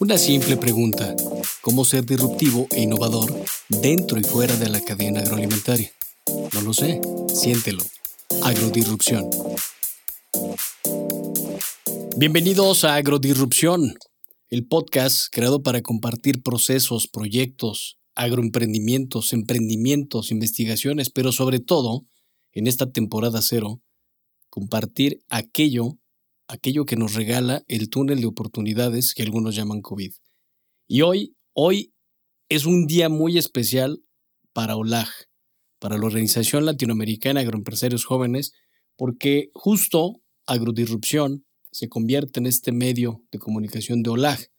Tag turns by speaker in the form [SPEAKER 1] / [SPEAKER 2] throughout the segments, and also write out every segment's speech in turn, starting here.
[SPEAKER 1] Una simple pregunta, ¿cómo ser disruptivo e innovador dentro y fuera de la cadena agroalimentaria? No lo sé, siéntelo. Agrodisrupción. Bienvenidos a Agrodisrupción, el podcast creado para compartir procesos, proyectos, agroemprendimientos, emprendimientos, investigaciones, pero sobre todo, en esta temporada cero, compartir aquello, aquello que nos regala el túnel de oportunidades que algunos llaman COVID. Y hoy, hoy es un día muy especial para OLAG, para la Organización Latinoamericana de Agroempresarios Jóvenes, porque justo Agrodisrupción se convierte en este medio de comunicación de OLAG.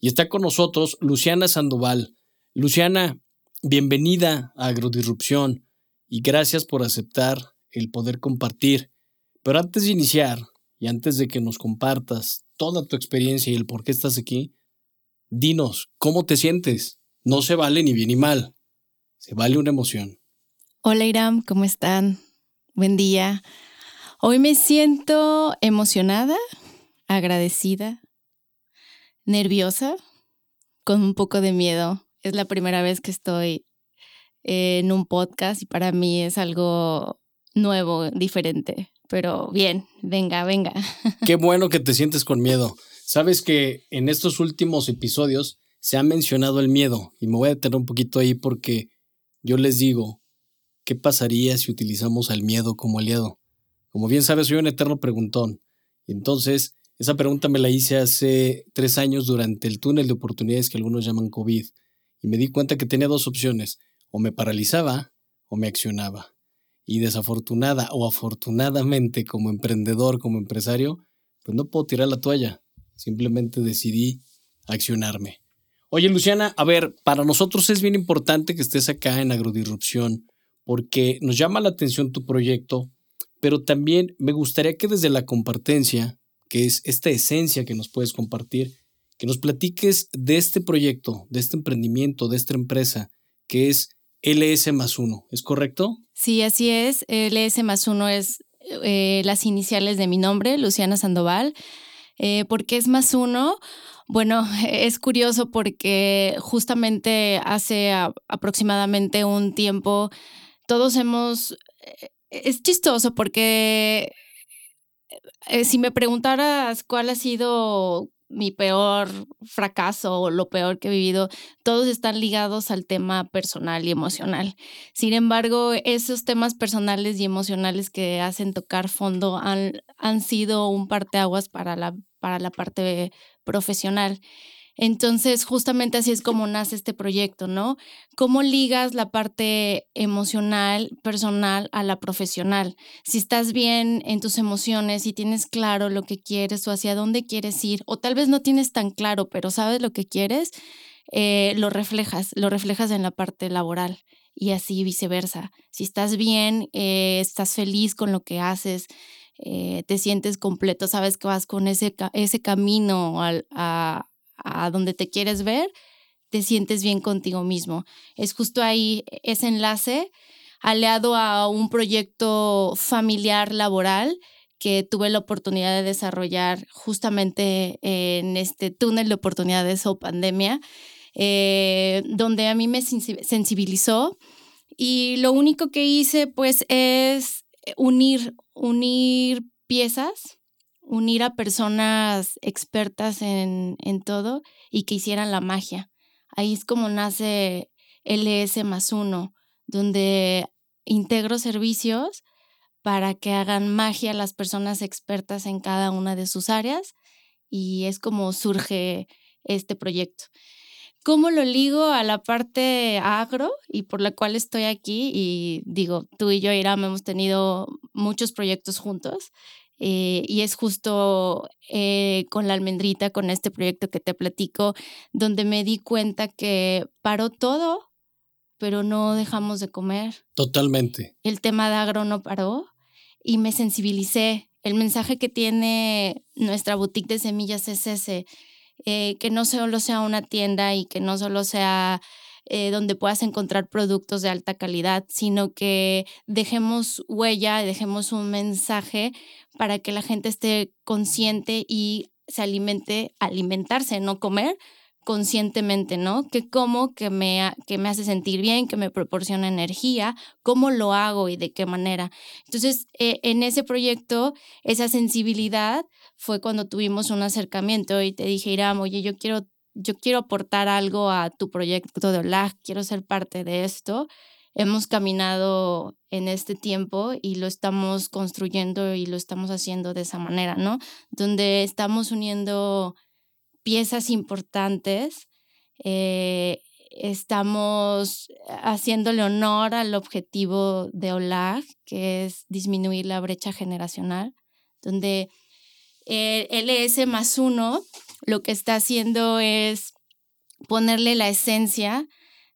[SPEAKER 1] Y está con nosotros Luciana Sandoval. Luciana, bienvenida a Agrodisrupción y gracias por aceptar el poder compartir. Pero antes de iniciar y antes de que nos compartas toda tu experiencia y el por qué estás aquí, dinos, ¿cómo te sientes? No se vale ni bien ni mal, se vale una emoción.
[SPEAKER 2] Hola Iram, ¿cómo están? Buen día. Hoy me siento emocionada, agradecida, nerviosa, con un poco de miedo. Es la primera vez que estoy en un podcast y para mí es algo nuevo, diferente. Pero bien, venga, venga.
[SPEAKER 1] Qué bueno que te sientes con miedo. Sabes que en estos últimos episodios se ha mencionado el miedo y me voy a detener un poquito ahí porque yo les digo, ¿qué pasaría si utilizamos al miedo como aliado? Como bien sabes, soy un eterno preguntón. Entonces, esa pregunta me la hice hace tres años durante el túnel de oportunidades que algunos llaman COVID y me di cuenta que tenía dos opciones, o me paralizaba o me accionaba. Y desafortunada o afortunadamente como emprendedor, como empresario, pues no puedo tirar la toalla. Simplemente decidí accionarme. Oye, Luciana, a ver, para nosotros es bien importante que estés acá en Agrodisrupción porque nos llama la atención tu proyecto, pero también me gustaría que desde la compartencia, que es esta esencia que nos puedes compartir, que nos platiques de este proyecto, de este emprendimiento, de esta empresa, que es LS más uno, ¿es correcto?
[SPEAKER 2] Sí, así es. LS más uno es eh, las iniciales de mi nombre, Luciana Sandoval. Eh, ¿Por qué es más uno? Bueno, es curioso porque justamente hace aproximadamente un tiempo todos hemos... Eh, es chistoso porque si me preguntaras cuál ha sido mi peor fracaso o lo peor que he vivido, todos están ligados al tema personal y emocional. Sin embargo, esos temas personales y emocionales que hacen tocar fondo han, han sido un parteaguas para la, para la parte profesional. Entonces, justamente así es como nace este proyecto, ¿no? ¿Cómo ligas la parte emocional, personal a la profesional? Si estás bien en tus emociones, si tienes claro lo que quieres o hacia dónde quieres ir, o tal vez no tienes tan claro, pero sabes lo que quieres, eh, lo reflejas, lo reflejas en la parte laboral y así viceversa. Si estás bien, eh, estás feliz con lo que haces, eh, te sientes completo, sabes que vas con ese, ese camino al, a, a donde te quieres ver, te sientes bien contigo mismo. Es justo ahí ese enlace aliado a un proyecto familiar laboral que tuve la oportunidad de desarrollar justamente en este túnel de oportunidades o pandemia, eh, donde a mí me sensibilizó y lo único que hice pues es unir, unir piezas unir a personas expertas en, en todo y que hicieran la magia. Ahí es como nace LS más uno, donde integro servicios para que hagan magia las personas expertas en cada una de sus áreas y es como surge este proyecto. ¿Cómo lo ligo a la parte agro y por la cual estoy aquí? Y digo, tú y yo, Iram, hemos tenido muchos proyectos juntos eh, y es justo eh, con la almendrita, con este proyecto que te platico, donde me di cuenta que paró todo, pero no dejamos de comer.
[SPEAKER 1] Totalmente.
[SPEAKER 2] El tema de agro no paró y me sensibilicé. El mensaje que tiene nuestra boutique de semillas es ese, eh, que no solo sea una tienda y que no solo sea eh, donde puedas encontrar productos de alta calidad, sino que dejemos huella, dejemos un mensaje para que la gente esté consciente y se alimente, alimentarse, no comer conscientemente, ¿no? Que como, que me, hace sentir bien, que me proporciona energía, cómo lo hago y de qué manera. Entonces, eh, en ese proyecto, esa sensibilidad fue cuando tuvimos un acercamiento y te dije, Iram, oye, yo quiero, yo quiero aportar algo a tu proyecto de OLAG, quiero ser parte de esto. Hemos caminado en este tiempo y lo estamos construyendo y lo estamos haciendo de esa manera, ¿no? Donde estamos uniendo piezas importantes. Eh, estamos haciéndole honor al objetivo de OLAG, que es disminuir la brecha generacional, donde el LS más uno lo que está haciendo es ponerle la esencia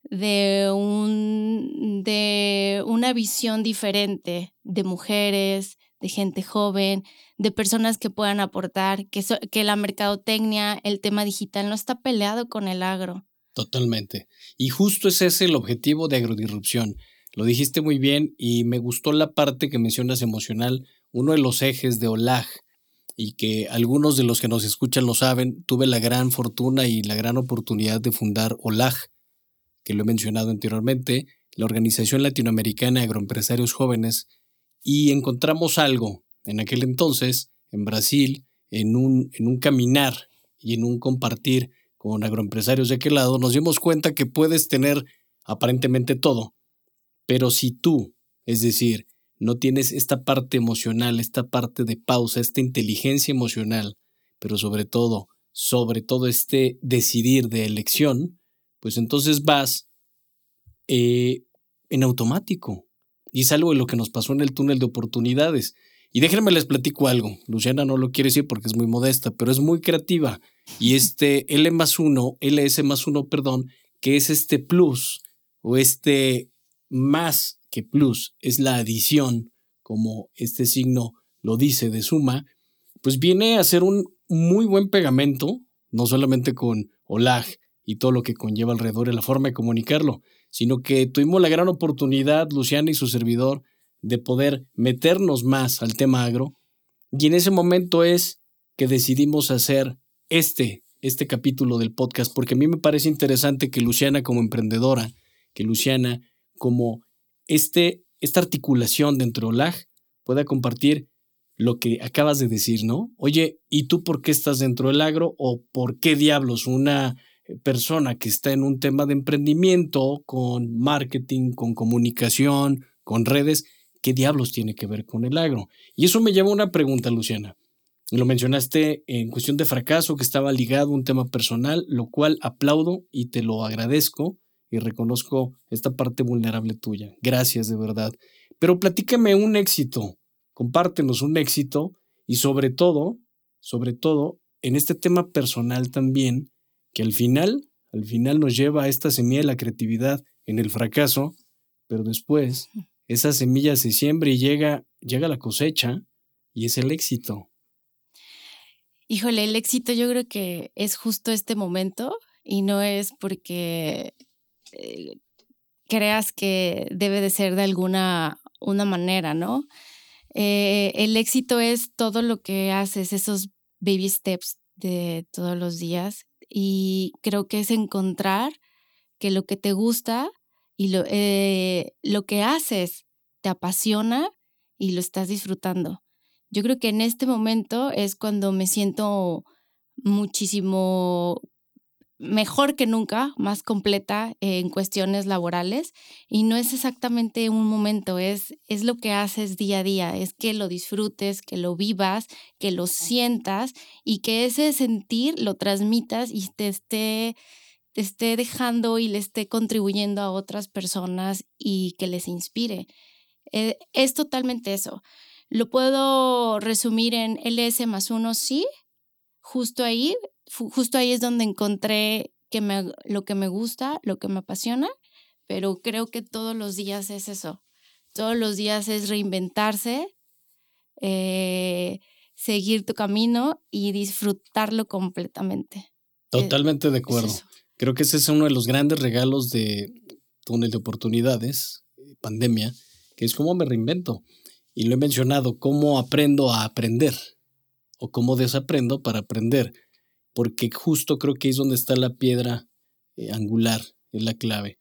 [SPEAKER 2] de, un, de una visión diferente de mujeres, de gente joven, de personas que puedan aportar, que, que la mercadotecnia, el tema digital no está peleado con el agro.
[SPEAKER 1] Totalmente. Y justo ese es el objetivo de agrodisrupción. Lo dijiste muy bien y me gustó la parte que mencionas emocional, uno de los ejes de OLAG, y que algunos de los que nos escuchan lo saben, tuve la gran fortuna y la gran oportunidad de fundar OLAG, que lo he mencionado anteriormente, la Organización Latinoamericana de Agroempresarios Jóvenes, y encontramos algo en aquel entonces, en Brasil, en un, en un caminar y en un compartir con agroempresarios de aquel lado, nos dimos cuenta que puedes tener aparentemente todo, pero si tú, es decir, no tienes esta parte emocional, esta parte de pausa, esta inteligencia emocional, pero sobre todo, sobre todo este decidir de elección, pues entonces vas eh, en automático. Y es algo de lo que nos pasó en el túnel de oportunidades. Y déjenme les platico algo. Luciana no lo quiere decir porque es muy modesta, pero es muy creativa. Y este L más uno, LS más uno, perdón, que es este plus o este más que plus es la adición, como este signo lo dice de suma, pues viene a ser un muy buen pegamento, no solamente con OLAG y todo lo que conlleva alrededor de la forma de comunicarlo, sino que tuvimos la gran oportunidad, Luciana y su servidor, de poder meternos más al tema agro. Y en ese momento es que decidimos hacer este, este capítulo del podcast, porque a mí me parece interesante que Luciana como emprendedora, que Luciana como este, esta articulación dentro de OLAG pueda compartir lo que acabas de decir, ¿no? Oye, ¿y tú por qué estás dentro del agro? ¿O por qué diablos una persona que está en un tema de emprendimiento, con marketing, con comunicación, con redes, qué diablos tiene que ver con el agro? Y eso me lleva a una pregunta, Luciana. Lo mencionaste en cuestión de fracaso, que estaba ligado a un tema personal, lo cual aplaudo y te lo agradezco y reconozco esta parte vulnerable tuya. Gracias de verdad. Pero platícame un éxito, compártenos un éxito y sobre todo, sobre todo, en este tema personal también, que al final, al final nos lleva a esta semilla de la creatividad en el fracaso, pero después esa semilla se siembra y llega, llega la cosecha y es el éxito.
[SPEAKER 2] Híjole, el éxito yo creo que es justo este momento y no es porque eh, creas que debe de ser de alguna una manera, ¿no? Eh, el éxito es todo lo que haces, esos baby steps de todos los días y creo que es encontrar que lo que te gusta y lo, eh, lo que haces te apasiona y lo estás disfrutando. Yo creo que en este momento es cuando me siento muchísimo mejor que nunca, más completa en cuestiones laborales y no es exactamente un momento, es, es lo que haces día a día, es que lo disfrutes, que lo vivas, que lo sientas y que ese sentir lo transmitas y te esté, te esté dejando y le esté contribuyendo a otras personas y que les inspire. Eh, es totalmente eso. Lo puedo resumir en LS más uno, sí, justo ahí justo ahí es donde encontré que me, lo que me gusta, lo que me apasiona, pero creo que todos los días es eso. Todos los días es reinventarse, eh, seguir tu camino y disfrutarlo completamente.
[SPEAKER 1] Totalmente de acuerdo. Creo que ese es uno de los grandes regalos de túnel de oportunidades, pandemia, que es cómo me reinvento. Y lo he mencionado, cómo aprendo a aprender o cómo desaprendo para aprender, porque justo creo que es donde está la piedra eh, angular, es la clave.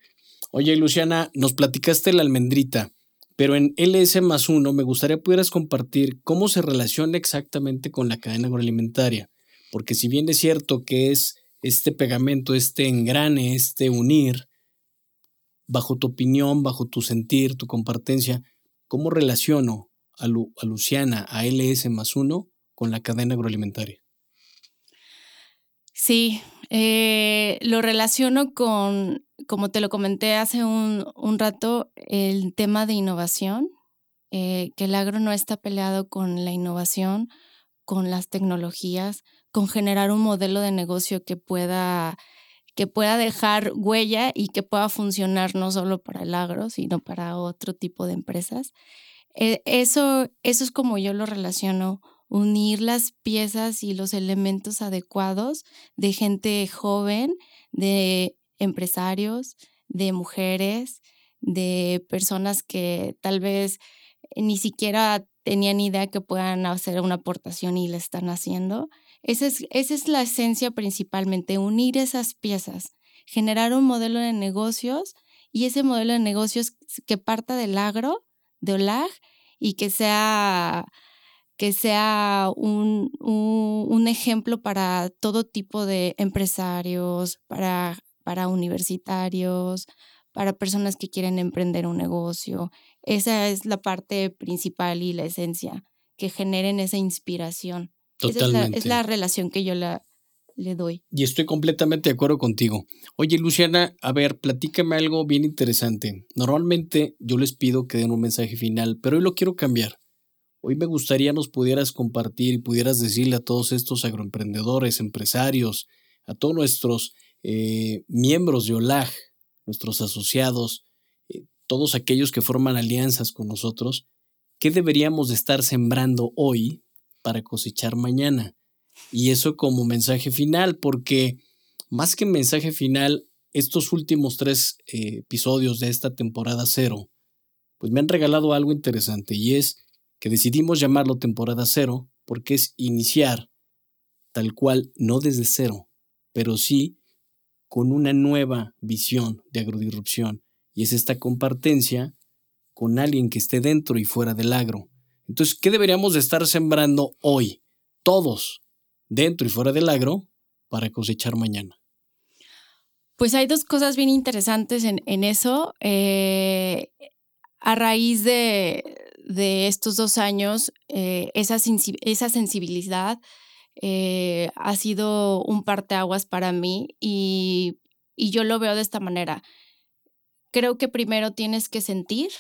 [SPEAKER 1] Oye, Luciana, nos platicaste la almendrita, pero en LS más uno me gustaría pudieras compartir cómo se relaciona exactamente con la cadena agroalimentaria, porque si bien es cierto que es este pegamento, este engrane, este unir, bajo tu opinión, bajo tu sentir, tu compartencia, ¿cómo relaciono a, a Luciana, a LS más uno, con la cadena agroalimentaria?
[SPEAKER 2] Sí, eh, lo relaciono con, como te lo comenté hace un, rato, el tema de innovación, eh, que el agro no está peleado con la innovación, con las tecnologías, con generar un modelo de negocio que pueda, que pueda dejar huella y que pueda funcionar no solo para el agro, sino para otro tipo de empresas. Eh, eso, eso es como yo lo relaciono unir las piezas y los elementos adecuados de gente joven, de empresarios, de mujeres, de personas que tal vez ni siquiera tenían idea que puedan hacer una aportación y la están haciendo. Esa es, esa es la esencia principalmente, unir esas piezas, generar un modelo de negocios y ese modelo de negocios que parta del agro, de OLAG, y que sea que sea un, un, ejemplo para todo tipo de empresarios, para, para universitarios, para personas que quieren emprender un negocio. Esa es la parte principal y la esencia, que generen esa inspiración. Totalmente. es, la, relación que yo la, le doy.
[SPEAKER 1] Y estoy completamente de acuerdo contigo. Oye, Luciana, a ver, platícame algo bien interesante. Normalmente yo les pido que den un mensaje final, pero hoy lo quiero cambiar. Hoy me gustaría nos pudieras compartir y pudieras decirle a todos estos agroemprendedores, empresarios, a todos nuestros eh, miembros de OLAG, nuestros asociados, eh, todos aquellos que forman alianzas con nosotros, ¿qué deberíamos de estar sembrando hoy para cosechar mañana? Y eso como mensaje final, porque más que mensaje final, estos últimos tres eh, episodios de esta temporada cero, pues me han regalado algo interesante y es que decidimos llamarlo temporada cero porque es iniciar tal cual, no desde cero, pero sí con una nueva visión de agrodisrupción y es esta compartencia con alguien que esté dentro y fuera del agro. Entonces, ¿qué deberíamos de estar sembrando hoy? Todos, dentro y fuera del agro, para cosechar mañana.
[SPEAKER 2] Pues hay dos cosas bien interesantes en, eso. Eh, a raíz de, de estos dos años, eh, esa, esa, sensibilidad eh, ha sido un parteaguas para mí y, y yo lo veo de esta manera. Creo que primero tienes que sentir,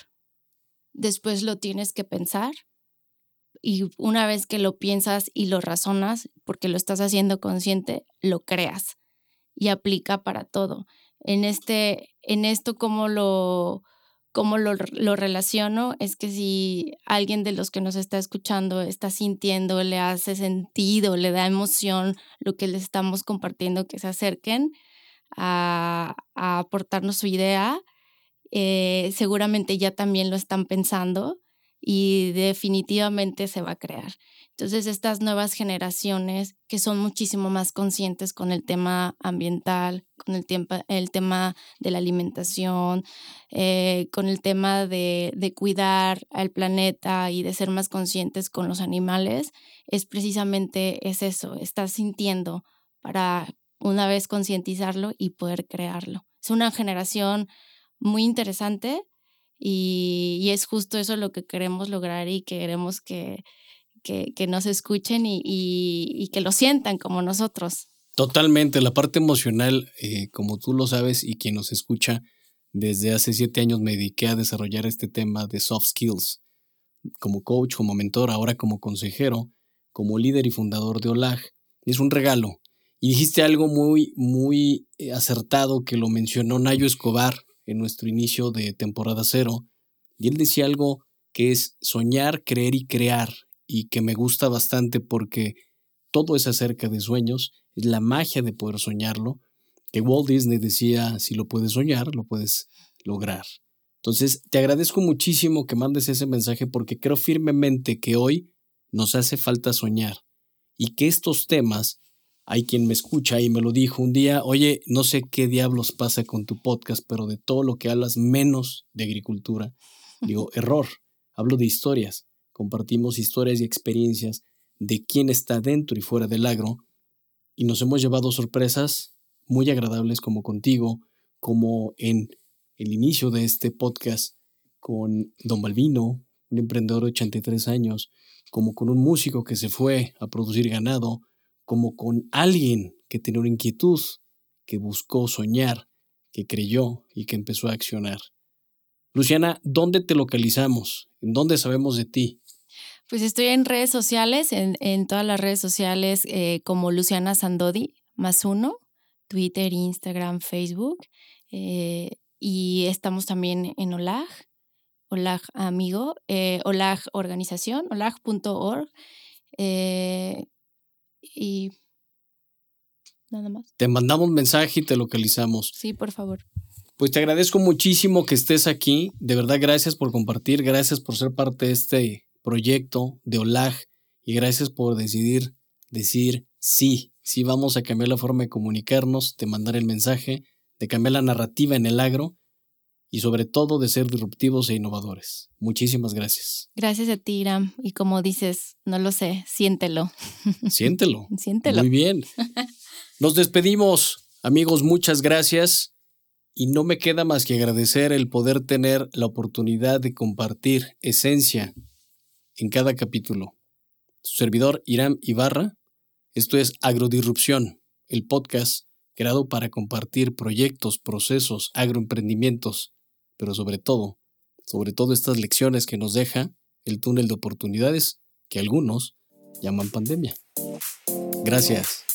[SPEAKER 2] después lo tienes que pensar y una vez que lo piensas y lo razonas, porque lo estás haciendo consciente, lo creas y aplica para todo. En, este, en esto, ¿cómo lo, cómo lo, lo, relaciono es que si alguien de los que nos está escuchando está sintiendo, le hace sentido, le da emoción lo que le estamos compartiendo, que se acerquen a, a aportarnos su idea, eh, seguramente ya también lo están pensando y definitivamente se va a crear. Entonces, estas nuevas generaciones que son muchísimo más conscientes con el tema ambiental, con el, tema, el tema de la alimentación, eh, con el tema de, de cuidar al planeta y de ser más conscientes con los animales, es precisamente es eso, estar sintiendo para una vez concientizarlo y poder crearlo. Es una generación muy interesante y, es justo eso lo que queremos lograr y queremos que, que, nos escuchen y, que lo sientan como nosotros.
[SPEAKER 1] Totalmente, la parte emocional, eh, como tú lo sabes y quien nos escucha, desde hace siete años me dediqué a desarrollar este tema de soft skills, como coach, como mentor, ahora como consejero, como líder y fundador de OLAG. Es un regalo. Y dijiste algo muy, muy eh, acertado que lo mencionó Nayo Escobar en nuestro inicio de temporada cero, y él decía algo que es soñar, creer y crear, y que me gusta bastante porque todo es acerca de sueños, es la magia de poder soñarlo, que Walt Disney decía, si lo puedes soñar, lo puedes lograr. Entonces, te agradezco muchísimo que mandes ese mensaje porque creo firmemente que hoy nos hace falta soñar y que estos temas, hay quien me escucha y me lo dijo un día, oye, no sé qué diablos pasa con tu podcast, pero de todo lo que hablas menos de agricultura. Digo, error, hablo de historias, compartimos historias y experiencias de quién está dentro y fuera del agro y nos hemos llevado sorpresas muy agradables como contigo, como en el inicio de este podcast con Don Balvino, un emprendedor de 83 años, como con un músico que se fue a producir ganado, como con alguien que tenía una inquietud, que buscó soñar, que creyó y que empezó a accionar. Luciana, ¿dónde te localizamos? ¿En dónde sabemos de ti?
[SPEAKER 2] Pues estoy en redes sociales, en, todas las redes sociales eh, como Luciana Sandodi, más uno, Twitter, Instagram, Facebook. Eh, y estamos también en OLAG, OLAG Amigo, eh, OLAG Organización, OLAG.org. Eh, y nada más.
[SPEAKER 1] Te mandamos mensaje y te localizamos.
[SPEAKER 2] Sí, por favor.
[SPEAKER 1] Pues te agradezco muchísimo que estés aquí. De verdad, gracias por compartir, gracias por ser parte de este proyecto de OLAG y gracias por decidir decir sí, sí vamos a cambiar la forma de comunicarnos, de mandar el mensaje de cambiar la narrativa en el agro y sobre todo de ser disruptivos e innovadores. Muchísimas gracias.
[SPEAKER 2] Gracias a ti, Iram. Y como dices, no lo sé, siéntelo.
[SPEAKER 1] Siéntelo.
[SPEAKER 2] siéntelo.
[SPEAKER 1] Muy bien. Nos despedimos, amigos, muchas gracias. Y no me queda más que agradecer el poder tener la oportunidad de compartir esencia en cada capítulo. Su servidor, Iram Ibarra. Esto es Agrodisrupción, el podcast creado para compartir proyectos, procesos, agroemprendimientos, pero sobre todo, sobre todo estas lecciones que nos deja el túnel de oportunidades que algunos llaman pandemia. Gracias.